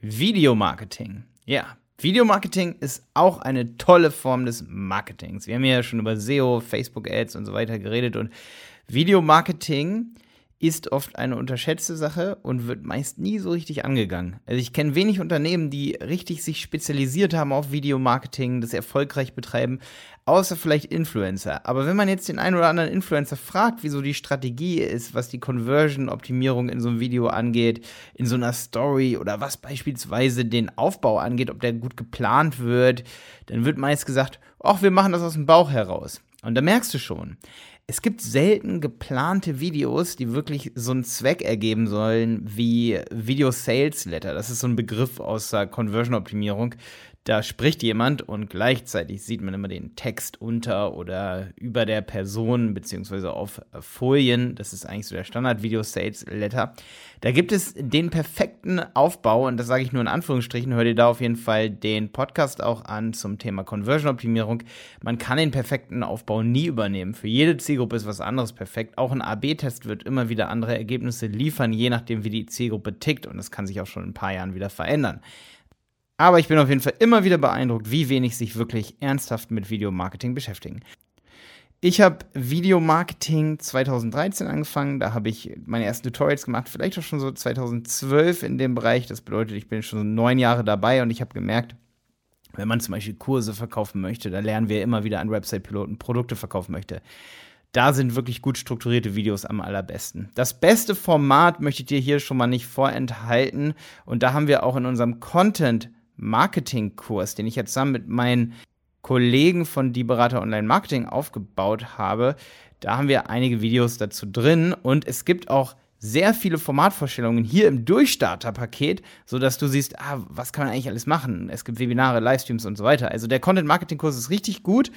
Videomarketing. Ja, Videomarketing ist auch eine tolle Form des Marketings. Wir haben ja schon über SEO, Facebook-Ads und so weiter geredet und Videomarketing ist oft eine unterschätzte Sache und wird meist nie so richtig angegangen. Also ich kenne wenig Unternehmen, die richtig sich spezialisiert haben auf Videomarketing, das erfolgreich betreiben, außer vielleicht Influencer. Aber wenn man jetzt den einen oder anderen Influencer fragt, wieso die Strategie ist, was die Conversion-Optimierung in so einem Video angeht, in so einer Story oder was beispielsweise den Aufbau angeht, ob der gut geplant wird, dann wird meist gesagt, ach, wir machen das aus dem Bauch heraus. Und da merkst du schon, es gibt selten geplante Videos, die wirklich so einen Zweck ergeben sollen wie Video Sales Letter. Das ist so ein Begriff aus der Conversion-Optimierung, da spricht jemand und gleichzeitig sieht man immer den Text unter oder über der Person beziehungsweise auf Folien. Das ist eigentlich so der Standard-Video-Sales-Letter. Da gibt es den perfekten Aufbau und das sage ich nur in Anführungsstrichen. Hör dir da auf jeden Fall den Podcast auch an zum Thema Conversion-Optimierung. Man kann den perfekten Aufbau nie übernehmen. Für jede Zielgruppe ist was anderes perfekt. Auch ein AB-Test wird immer wieder andere Ergebnisse liefern, je nachdem, wie die Zielgruppe tickt und das kann sich auch schon in ein paar Jahren wieder verändern. Aber ich bin auf jeden Fall immer wieder beeindruckt, wie wenig sich wirklich ernsthaft mit Videomarketing beschäftigen. Ich habe Videomarketing 2013 angefangen. Da habe ich meine ersten Tutorials gemacht, vielleicht auch schon so 2012 in dem Bereich. Das bedeutet, ich bin schon neun Jahre dabei und ich habe gemerkt, wenn man zum Beispiel Kurse verkaufen möchte, da lernen wir immer wieder an Website-Piloten Produkte verkaufen möchte. Da sind wirklich gut strukturierte Videos am allerbesten. Das beste Format möchte ich dir hier schon mal nicht vorenthalten. Und da haben wir auch in unserem Content Marketingkurs, den ich jetzt zusammen mit meinen Kollegen von Die Berater Online Marketing aufgebaut habe, da haben wir einige Videos dazu drin und es gibt auch sehr viele Formatvorstellungen hier im Durchstarter-Paket, sodass du siehst, ah, was kann man eigentlich alles machen? Es gibt Webinare, Livestreams und so weiter. Also der Content-Marketing-Kurs ist richtig gut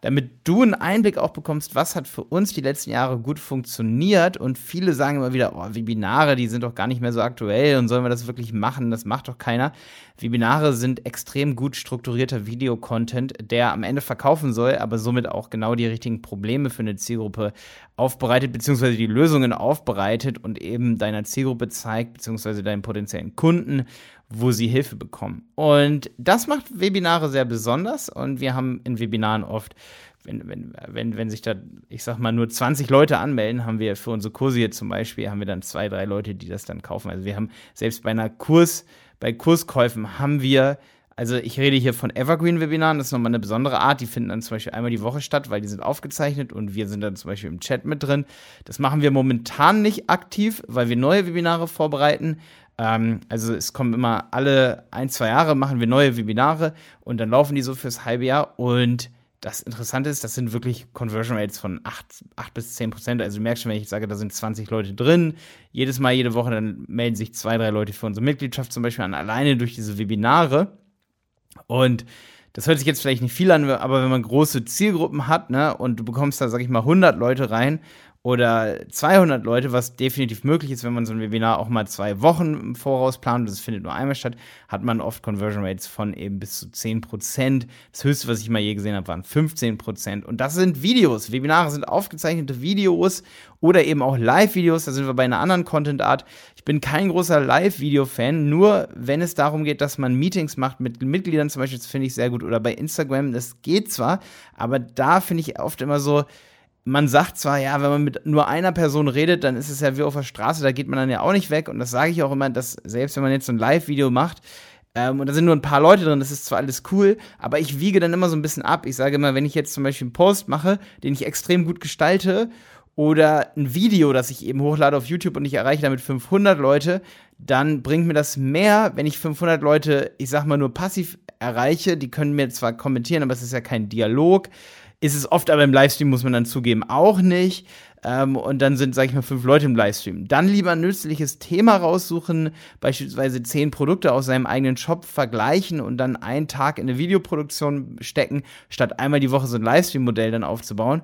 damit du einen Einblick auch bekommst, was hat für uns die letzten Jahre gut funktioniert. Und viele sagen immer wieder, oh, Webinare, die sind doch gar nicht mehr so aktuell und sollen wir das wirklich machen? Das macht doch keiner. Webinare sind extrem gut strukturierter Videocontent, der am Ende verkaufen soll, aber somit auch genau die richtigen Probleme für eine Zielgruppe aufbereitet, beziehungsweise die Lösungen aufbereitet und eben deiner Zielgruppe zeigt, beziehungsweise deinen potenziellen Kunden wo sie Hilfe bekommen. Und das macht Webinare sehr besonders und wir haben in Webinaren oft wenn, wenn, wenn, wenn sich da, ich sag mal, nur 20 Leute anmelden, haben wir für unsere Kurse hier zum Beispiel, haben wir dann zwei, drei Leute, die das dann kaufen. Also wir haben selbst bei einer Kurs, bei Kurskäufen haben wir, also ich rede hier von Evergreen-Webinaren, das ist nochmal eine besondere Art, die finden dann zum Beispiel einmal die Woche statt, weil die sind aufgezeichnet und wir sind dann zum Beispiel im Chat mit drin. Das machen wir momentan nicht aktiv, weil wir neue Webinare vorbereiten, ähm, also es kommen immer alle ein, zwei Jahre machen wir neue Webinare und dann laufen die so fürs halbe Jahr und das Interessante ist, das sind wirklich Conversion Rates von 8, 8 bis 10 Prozent. Also du merkst schon, wenn ich sage, da sind 20 Leute drin, jedes Mal, jede Woche, dann melden sich zwei, drei Leute für unsere Mitgliedschaft zum Beispiel an, alleine durch diese Webinare. Und das hört sich jetzt vielleicht nicht viel an, aber wenn man große Zielgruppen hat, ne, und du bekommst da, sag ich mal, 100 Leute rein oder 200 Leute, was definitiv möglich ist, wenn man so ein Webinar auch mal zwei Wochen im Voraus plant das findet nur einmal statt, hat man oft Conversion Rates von eben bis zu 10% Das höchste, was ich mal je gesehen habe, waren 15% Und das sind Videos. Webinare sind aufgezeichnete Videos oder eben auch Live-Videos. Da sind wir bei einer anderen Content-Art. Ich bin kein großer Live-Video-Fan, nur wenn es darum geht, dass man Meetings macht mit Mitgliedern zum Beispiel, das finde ich sehr gut. Oder bei Instagram, das geht zwar, aber da finde ich oft immer so, man sagt zwar, ja, wenn man mit nur einer Person redet, dann ist es ja wie auf der Straße, da geht man dann ja auch nicht weg. Und das sage ich auch immer, dass selbst wenn man jetzt so ein Live-Video macht, ähm, und da sind nur ein paar Leute drin, das ist zwar alles cool, aber ich wiege dann immer so ein bisschen ab. Ich sage immer, wenn ich jetzt zum Beispiel einen Post mache, den ich extrem gut gestalte, oder ein Video, das ich eben hochlade auf YouTube und ich erreiche damit 500 Leute, dann bringt mir das mehr, wenn ich 500 Leute, ich sag mal, nur passiv erreiche. Die können mir zwar kommentieren, aber es ist ja kein Dialog. Ist es oft aber im Livestream, muss man dann zugeben, auch nicht. Ähm, und dann sind, sag ich mal, fünf Leute im Livestream. Dann lieber ein nützliches Thema raussuchen, beispielsweise zehn Produkte aus seinem eigenen Shop vergleichen und dann einen Tag in eine Videoproduktion stecken, statt einmal die Woche so ein Livestream-Modell dann aufzubauen.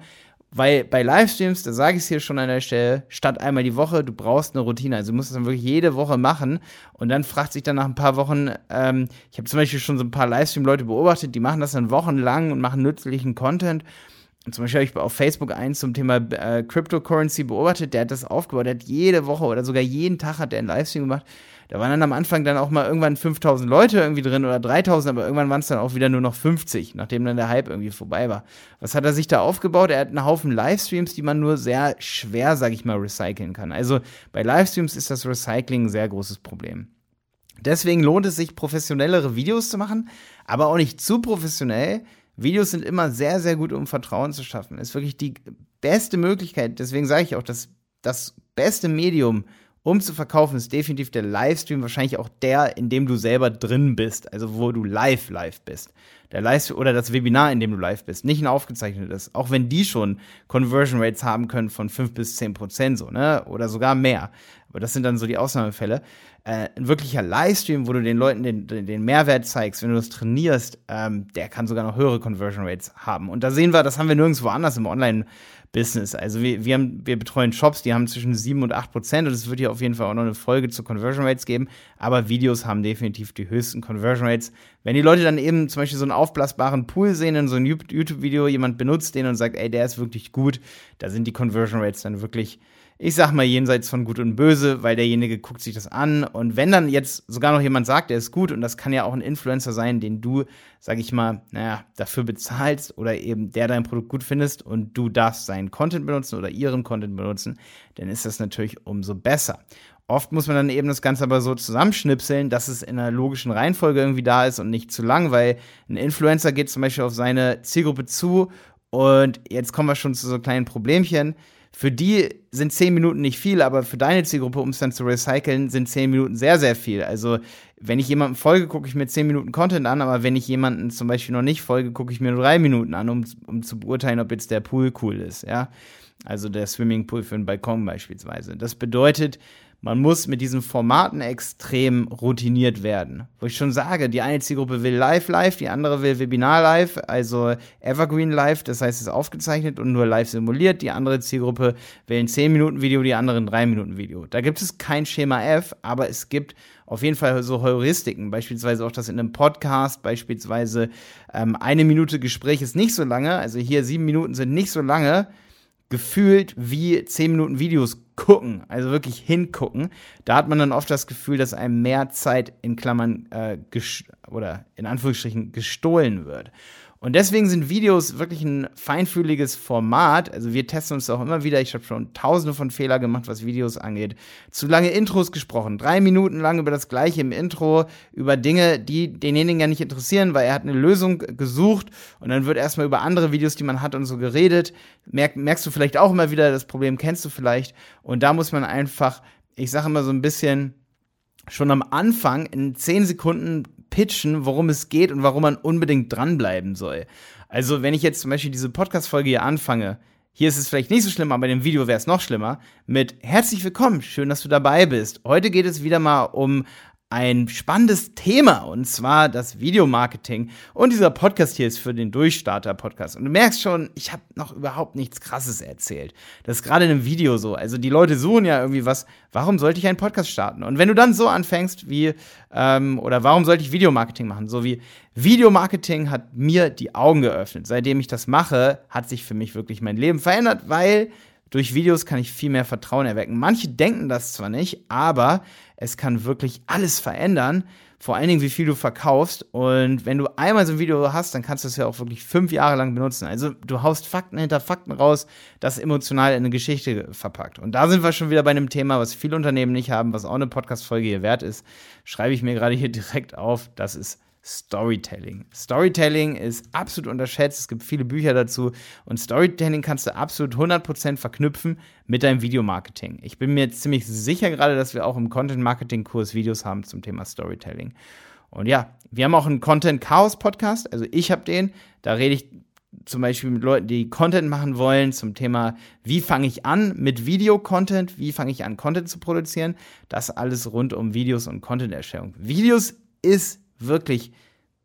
Weil bei Livestreams, da sage ich es hier schon an der Stelle, statt einmal die Woche, du brauchst eine Routine. Also du musst es dann wirklich jede Woche machen. Und dann fragt sich dann nach ein paar Wochen, ähm, ich habe zum Beispiel schon so ein paar Livestream-Leute beobachtet, die machen das dann wochenlang und machen nützlichen Content. Und zum Beispiel habe ich auf Facebook eins zum Thema äh, Cryptocurrency beobachtet, der hat das aufgebaut, der hat jede Woche oder sogar jeden Tag hat der einen Livestream gemacht. Da waren dann am Anfang dann auch mal irgendwann 5000 Leute irgendwie drin oder 3000, aber irgendwann waren es dann auch wieder nur noch 50, nachdem dann der Hype irgendwie vorbei war. Was hat er sich da aufgebaut? Er hat einen Haufen Livestreams, die man nur sehr schwer, sag ich mal, recyceln kann. Also bei Livestreams ist das Recycling ein sehr großes Problem. Deswegen lohnt es sich, professionellere Videos zu machen, aber auch nicht zu professionell. Videos sind immer sehr, sehr gut, um Vertrauen zu schaffen. Ist wirklich die beste Möglichkeit. Deswegen sage ich auch, dass das beste Medium, um zu verkaufen, ist definitiv der Livestream, wahrscheinlich auch der, in dem du selber drin bist, also wo du live live bist. Der Livestream oder das Webinar, in dem du live bist, nicht ein aufgezeichnetes, auch wenn die schon Conversion Rates haben können von 5 bis 10 Prozent so, ne, oder sogar mehr. Aber das sind dann so die Ausnahmefälle. Äh, ein wirklicher Livestream, wo du den Leuten den, den Mehrwert zeigst, wenn du das trainierst, ähm, der kann sogar noch höhere Conversion Rates haben. Und da sehen wir, das haben wir nirgendwo anders im Online- Business. Also wir, wir, haben, wir betreuen Shops, die haben zwischen 7 und 8 Prozent und es wird hier auf jeden Fall auch noch eine Folge zu Conversion Rates geben, aber Videos haben definitiv die höchsten Conversion Rates. Wenn die Leute dann eben zum Beispiel so einen aufblasbaren Pool sehen in so einem YouTube-Video, jemand benutzt den und sagt, ey, der ist wirklich gut, da sind die Conversion Rates dann wirklich ich sag mal, jenseits von Gut und Böse, weil derjenige guckt sich das an. Und wenn dann jetzt sogar noch jemand sagt, der ist gut, und das kann ja auch ein Influencer sein, den du, sag ich mal, naja, dafür bezahlst oder eben der dein Produkt gut findest und du darfst seinen Content benutzen oder ihren Content benutzen, dann ist das natürlich umso besser. Oft muss man dann eben das Ganze aber so zusammenschnipseln, dass es in einer logischen Reihenfolge irgendwie da ist und nicht zu lang, weil ein Influencer geht zum Beispiel auf seine Zielgruppe zu und jetzt kommen wir schon zu so kleinen Problemchen für die sind zehn Minuten nicht viel, aber für deine Zielgruppe, um es dann zu recyceln, sind zehn Minuten sehr, sehr viel. Also, wenn ich jemandem folge, gucke ich mir zehn Minuten Content an, aber wenn ich jemanden zum Beispiel noch nicht folge, gucke ich mir nur drei Minuten an, um, um zu beurteilen, ob jetzt der Pool cool ist, ja. Also der Swimmingpool für einen Balkon beispielsweise. Das bedeutet, man muss mit diesen Formaten extrem routiniert werden. Wo ich schon sage, die eine Zielgruppe will live live, die andere will Webinar live, also Evergreen live, das heißt, es ist aufgezeichnet und nur live simuliert. Die andere Zielgruppe will ein 10 Minuten Video, die andere ein 3 Minuten Video. Da gibt es kein Schema F, aber es gibt auf jeden Fall so Heuristiken, beispielsweise auch das in einem Podcast, beispielsweise ähm, eine Minute Gespräch ist nicht so lange, also hier sieben Minuten sind nicht so lange, gefühlt wie 10 Minuten Videos gucken, also wirklich hingucken. Da hat man dann oft das Gefühl, dass einem mehr Zeit in Klammern äh, oder in Anführungsstrichen gestohlen wird. Und deswegen sind Videos wirklich ein feinfühliges Format. Also wir testen uns auch immer wieder. Ich habe schon tausende von Fehler gemacht, was Videos angeht. Zu lange Intros gesprochen. Drei Minuten lang über das Gleiche im Intro, über Dinge, die denjenigen ja nicht interessieren, weil er hat eine Lösung gesucht und dann wird erstmal über andere Videos, die man hat und so geredet. Merk, merkst du vielleicht auch immer wieder, das Problem kennst du vielleicht. Und da muss man einfach, ich sage immer so ein bisschen, schon am Anfang in zehn Sekunden pitchen, worum es geht und warum man unbedingt dranbleiben soll. Also, wenn ich jetzt zum Beispiel diese Podcast-Folge hier anfange, hier ist es vielleicht nicht so schlimm, aber in dem Video wäre es noch schlimmer, mit Herzlich willkommen, schön, dass du dabei bist. Heute geht es wieder mal um ein spannendes Thema und zwar das Videomarketing. Und dieser Podcast hier ist für den Durchstarter-Podcast. Und du merkst schon, ich habe noch überhaupt nichts Krasses erzählt. Das ist gerade in einem Video so. Also die Leute suchen ja irgendwie was. Warum sollte ich einen Podcast starten? Und wenn du dann so anfängst wie, ähm, oder warum sollte ich Videomarketing machen? So wie Videomarketing hat mir die Augen geöffnet. Seitdem ich das mache, hat sich für mich wirklich mein Leben verändert, weil durch Videos kann ich viel mehr Vertrauen erwecken. Manche denken das zwar nicht, aber es kann wirklich alles verändern. Vor allen Dingen, wie viel du verkaufst. Und wenn du einmal so ein Video hast, dann kannst du es ja auch wirklich fünf Jahre lang benutzen. Also du haust Fakten hinter Fakten raus, das emotional in eine Geschichte verpackt. Und da sind wir schon wieder bei einem Thema, was viele Unternehmen nicht haben, was auch eine Podcast-Folge hier wert ist. Schreibe ich mir gerade hier direkt auf. Das ist Storytelling. Storytelling ist absolut unterschätzt. Es gibt viele Bücher dazu. Und Storytelling kannst du absolut 100% verknüpfen mit deinem Videomarketing. Ich bin mir ziemlich sicher gerade, dass wir auch im Content-Marketing-Kurs Videos haben zum Thema Storytelling. Und ja, wir haben auch einen Content-Chaos-Podcast. Also ich habe den. Da rede ich zum Beispiel mit Leuten, die Content machen wollen zum Thema, wie fange ich an mit Video-Content, wie fange ich an, Content zu produzieren. Das alles rund um Videos und Content-Erstellung. Videos ist wirklich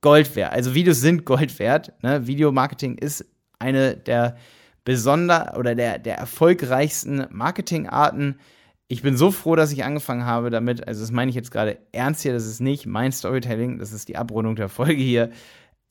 Gold wert. Also Videos sind Gold wert. Ne? Videomarketing ist eine der besonder oder der, der erfolgreichsten Marketingarten. Ich bin so froh, dass ich angefangen habe damit. Also, das meine ich jetzt gerade ernst hier. Das ist nicht mein Storytelling. Das ist die Abrundung der Folge hier.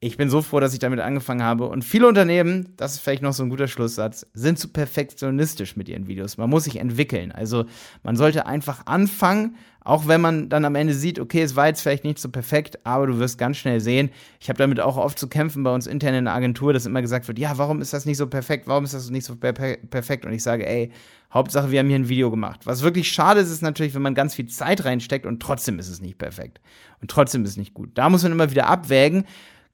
Ich bin so froh, dass ich damit angefangen habe. Und viele Unternehmen, das ist vielleicht noch so ein guter Schlusssatz, sind zu perfektionistisch mit ihren Videos. Man muss sich entwickeln. Also man sollte einfach anfangen, auch wenn man dann am Ende sieht, okay, es war jetzt vielleicht nicht so perfekt, aber du wirst ganz schnell sehen. Ich habe damit auch oft zu kämpfen bei uns intern in der Agentur, dass immer gesagt wird, ja, warum ist das nicht so perfekt? Warum ist das nicht so per perfekt? Und ich sage, ey, Hauptsache, wir haben hier ein Video gemacht. Was wirklich schade ist, ist natürlich, wenn man ganz viel Zeit reinsteckt und trotzdem ist es nicht perfekt. Und trotzdem ist es nicht gut. Da muss man immer wieder abwägen.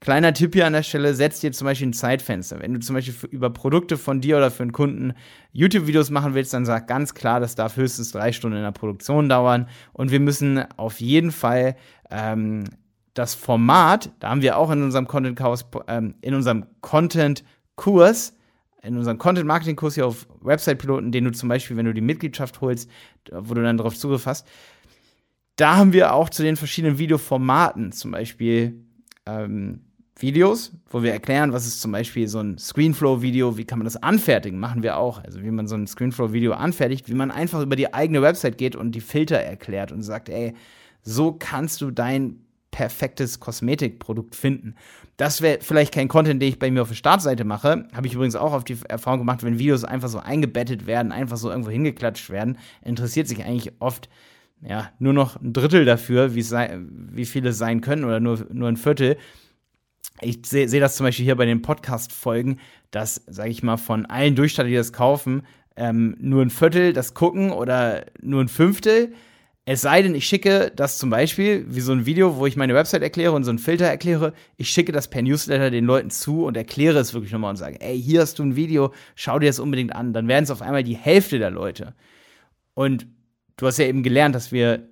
Kleiner Tipp hier an der Stelle, setz dir zum Beispiel ein Zeitfenster. Wenn du zum Beispiel für, über Produkte von dir oder für einen Kunden YouTube-Videos machen willst, dann sag ganz klar, das darf höchstens drei Stunden in der Produktion dauern. Und wir müssen auf jeden Fall ähm, das Format, da haben wir auch in unserem Content-Kurs, ähm, in unserem Content-Kurs, in unserem Content-Marketing-Kurs hier auf Website-Piloten, den du zum Beispiel, wenn du die Mitgliedschaft holst, wo du dann darauf Zugriff hast, da haben wir auch zu den verschiedenen Videoformaten zum Beispiel ähm, Videos, wo wir erklären, was ist zum Beispiel so ein Screenflow-Video, wie kann man das anfertigen, machen wir auch. Also wie man so ein Screenflow-Video anfertigt, wie man einfach über die eigene Website geht und die Filter erklärt und sagt, ey, so kannst du dein perfektes Kosmetikprodukt finden. Das wäre vielleicht kein Content, den ich bei mir auf der Startseite mache. Habe ich übrigens auch auf die Erfahrung gemacht, wenn Videos einfach so eingebettet werden, einfach so irgendwo hingeklatscht werden, interessiert sich eigentlich oft ja, nur noch ein Drittel dafür, wie, sei, wie viele sein können oder nur, nur ein Viertel. Ich sehe seh das zum Beispiel hier bei den Podcast-Folgen, dass, sage ich mal, von allen Durchstarter, die das kaufen, ähm, nur ein Viertel das gucken oder nur ein Fünftel. Es sei denn, ich schicke das zum Beispiel, wie so ein Video, wo ich meine Website erkläre und so einen Filter erkläre, ich schicke das per Newsletter den Leuten zu und erkläre es wirklich nochmal und sage, ey, hier hast du ein Video, schau dir das unbedingt an. Dann werden es auf einmal die Hälfte der Leute. Und du hast ja eben gelernt, dass wir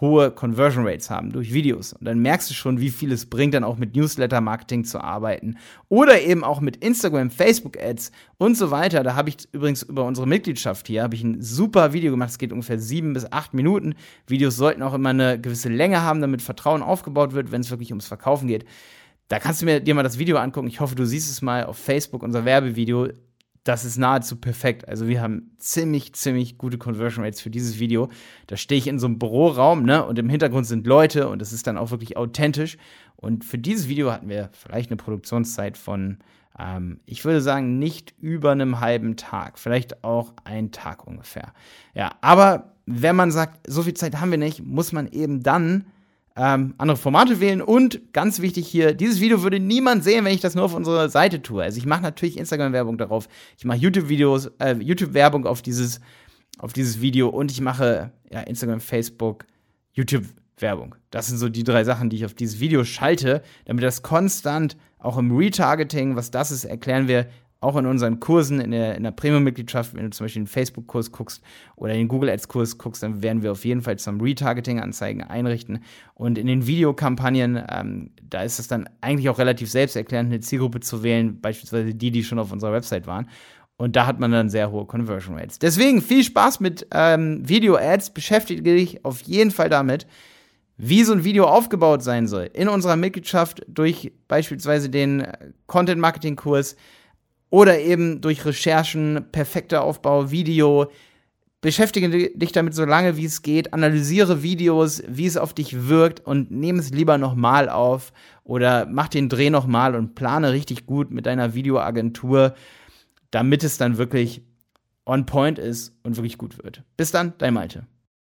hohe Conversion Rates haben durch Videos. Und dann merkst du schon, wie viel es bringt, dann auch mit Newsletter-Marketing zu arbeiten. Oder eben auch mit Instagram, Facebook-Ads und so weiter. Da habe ich übrigens über unsere Mitgliedschaft hier, habe ich ein super Video gemacht. Es geht ungefähr sieben bis acht Minuten. Videos sollten auch immer eine gewisse Länge haben, damit Vertrauen aufgebaut wird, wenn es wirklich ums Verkaufen geht. Da kannst du mir dir mal das Video angucken. Ich hoffe, du siehst es mal auf Facebook, unser Werbevideo das ist nahezu perfekt. Also wir haben ziemlich, ziemlich gute Conversion Rates für dieses Video. Da stehe ich in so einem Büroraum, ne, und im Hintergrund sind Leute und es ist dann auch wirklich authentisch. Und für dieses Video hatten wir vielleicht eine Produktionszeit von, ähm, ich würde sagen, nicht über einem halben Tag, vielleicht auch ein Tag ungefähr. Ja, aber wenn man sagt, so viel Zeit haben wir nicht, muss man eben dann ähm, andere Formate wählen und ganz wichtig hier, dieses Video würde niemand sehen, wenn ich das nur auf unserer Seite tue. Also ich mache natürlich Instagram-Werbung darauf, ich mache YouTube-Videos, äh, YouTube-Werbung auf dieses, auf dieses Video und ich mache ja, Instagram, Facebook, YouTube-Werbung. Das sind so die drei Sachen, die ich auf dieses Video schalte, damit das konstant auch im Retargeting, was das ist, erklären wir auch in unseren Kursen, in der, in der Premium-Mitgliedschaft, wenn du zum Beispiel den Facebook-Kurs guckst oder den Google Ads-Kurs guckst, dann werden wir auf jeden Fall zum Retargeting-Anzeigen einrichten. Und in den Videokampagnen, ähm, da ist es dann eigentlich auch relativ selbsterklärend, eine Zielgruppe zu wählen, beispielsweise die, die schon auf unserer Website waren. Und da hat man dann sehr hohe Conversion Rates. Deswegen viel Spaß mit ähm, Video-Ads. Beschäftige dich auf jeden Fall damit, wie so ein Video aufgebaut sein soll. In unserer Mitgliedschaft durch beispielsweise den Content-Marketing-Kurs oder eben durch Recherchen, perfekter Aufbau, Video. Beschäftige dich damit so lange wie es geht, analysiere Videos, wie es auf dich wirkt und nehme es lieber nochmal auf oder mach den Dreh nochmal und plane richtig gut mit deiner Videoagentur, damit es dann wirklich on point ist und wirklich gut wird. Bis dann, dein Malte.